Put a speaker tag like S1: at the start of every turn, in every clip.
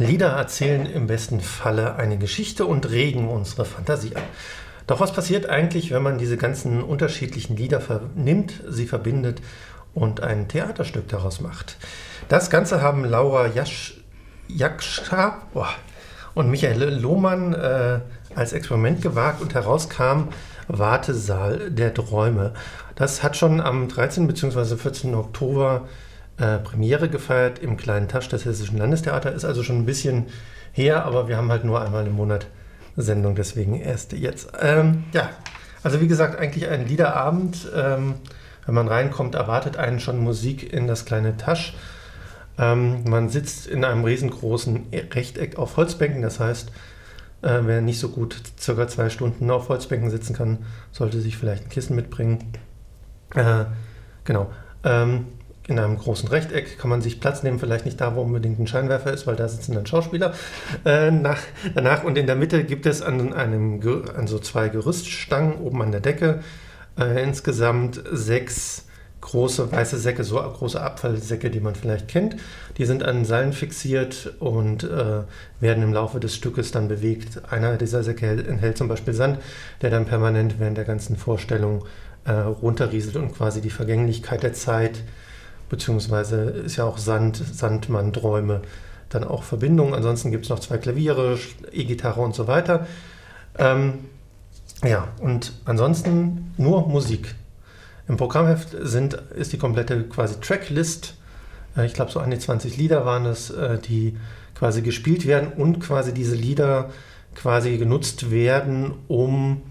S1: Lieder erzählen im besten Falle eine Geschichte und regen unsere Fantasie an. Doch was passiert eigentlich, wenn man diese ganzen unterschiedlichen Lieder vernimmt, sie verbindet und ein Theaterstück daraus macht? Das Ganze haben Laura Jasch, Jakscha oh, und Michael Lohmann äh, als Experiment gewagt und herauskam Wartesaal der Träume. Das hat schon am 13. bzw. 14. Oktober äh, Premiere gefeiert im kleinen Tasch des Hessischen Landestheater. Ist also schon ein bisschen her, aber wir haben halt nur einmal im Monat Sendung, deswegen erst jetzt. Ähm, ja, also wie gesagt, eigentlich ein Liederabend. Ähm, wenn man reinkommt, erwartet einen schon Musik in das kleine Tasch. Ähm, man sitzt in einem riesengroßen Rechteck auf Holzbänken, das heißt, äh, wer nicht so gut circa zwei Stunden auf Holzbänken sitzen kann, sollte sich vielleicht ein Kissen mitbringen. Äh, genau. Ähm, in einem großen Rechteck kann man sich Platz nehmen, vielleicht nicht da, wo unbedingt ein Scheinwerfer ist, weil da sitzen dann Schauspieler. Äh, nach, danach und in der Mitte gibt es an, einem, an so zwei Gerüststangen oben an der Decke äh, insgesamt sechs große weiße Säcke, so große Abfallsäcke, die man vielleicht kennt. Die sind an Seilen fixiert und äh, werden im Laufe des Stückes dann bewegt. Einer dieser Säcke enthält zum Beispiel Sand, der dann permanent während der ganzen Vorstellung äh, runterrieselt und quasi die Vergänglichkeit der Zeit beziehungsweise ist ja auch Sand, Sandmann, Träume, dann auch Verbindungen. Ansonsten gibt es noch zwei Klaviere, E-Gitarre und so weiter. Ähm, ja, und ansonsten nur Musik. Im Programmheft sind, ist die komplette quasi Tracklist, äh, ich glaube so an die 20 Lieder waren es, äh, die quasi gespielt werden und quasi diese Lieder quasi genutzt werden, um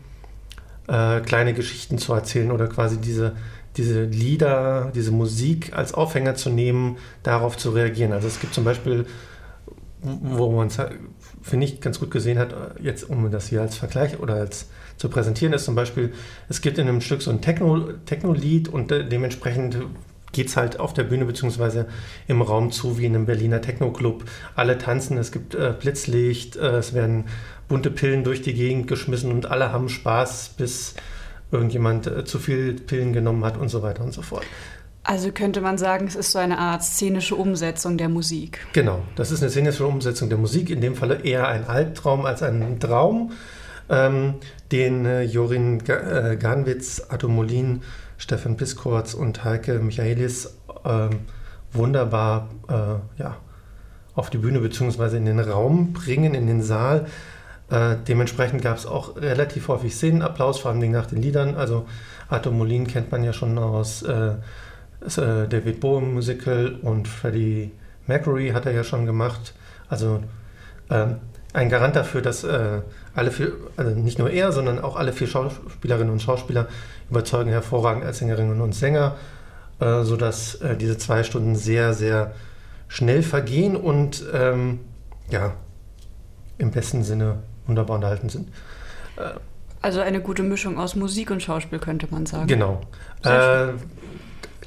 S1: äh, kleine Geschichten zu erzählen oder quasi diese diese Lieder, diese Musik als Aufhänger zu nehmen, darauf zu reagieren. Also es gibt zum Beispiel, wo man es, finde ich, ganz gut gesehen hat, jetzt um das hier als Vergleich oder als zu präsentieren, ist zum Beispiel, es gibt in einem Stück so ein Techno-Lied Techno und dementsprechend geht es halt auf der Bühne bzw. im Raum zu wie in einem Berliner Techno-Club. Alle tanzen, es gibt äh, Blitzlicht, äh, es werden bunte Pillen durch die Gegend geschmissen und alle haben Spaß, bis irgendjemand äh, zu viel Pillen genommen hat und so weiter und so fort.
S2: Also könnte man sagen, es ist so eine Art szenische Umsetzung der Musik.
S1: Genau, das ist eine szenische Umsetzung der Musik, in dem Falle eher ein Albtraum als ein Traum, ähm, den äh, Jorin Ga äh, Garnwitz, Atomolin, Stefan Piskorz und Heike Michaelis äh, wunderbar ja, auf die Bühne bzw. in den Raum bringen, in den Saal. Äh, dementsprechend gab es auch relativ häufig Szenenapplaus, vor allem nach den Liedern. Also Arthur Molin kennt man ja schon aus äh, äh, David Bowie Musical und Freddie Mercury hat er ja schon gemacht. Also ähm, ein Garant dafür, dass äh, alle vier, also nicht nur er, sondern auch alle vier Schauspielerinnen und Schauspieler überzeugen hervorragend als Sängerinnen und Sänger, äh, sodass äh, diese zwei Stunden sehr, sehr schnell vergehen und ähm, ja, im besten Sinne wunderbar unterhalten sind.
S2: Äh, also eine gute Mischung aus Musik und Schauspiel könnte man sagen.
S1: Genau.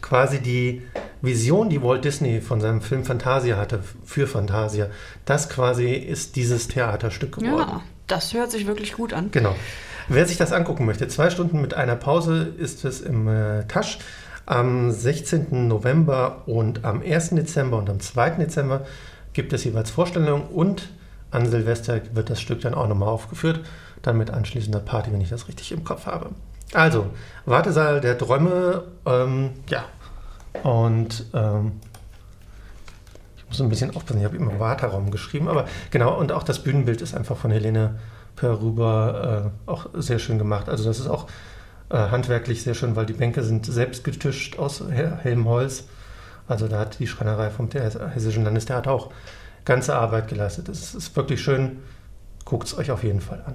S1: Quasi die Vision, die Walt Disney von seinem Film Fantasia hatte, für Fantasia, das quasi ist dieses Theaterstück geworden. Ja,
S2: das hört sich wirklich gut an.
S1: Genau. Wer sich das angucken möchte, zwei Stunden mit einer Pause ist es im äh, Tasch. Am 16. November und am 1. Dezember und am 2. Dezember gibt es jeweils Vorstellungen und an Silvester wird das Stück dann auch nochmal aufgeführt, dann mit anschließender Party, wenn ich das richtig im Kopf habe. Also, Wartesaal der Träume, ähm, ja. Und ähm, ich muss ein bisschen aufpassen, ich habe immer Warteraum geschrieben, aber genau, und auch das Bühnenbild ist einfach von Helene Perrüber äh, auch sehr schön gemacht. Also, das ist auch äh, handwerklich sehr schön, weil die Bänke sind selbst getischt aus hellem Holz. Also, da hat die Schreinerei vom Hessischen Landestheater auch ganze Arbeit geleistet. Es ist wirklich schön. Guckt es euch auf jeden Fall an.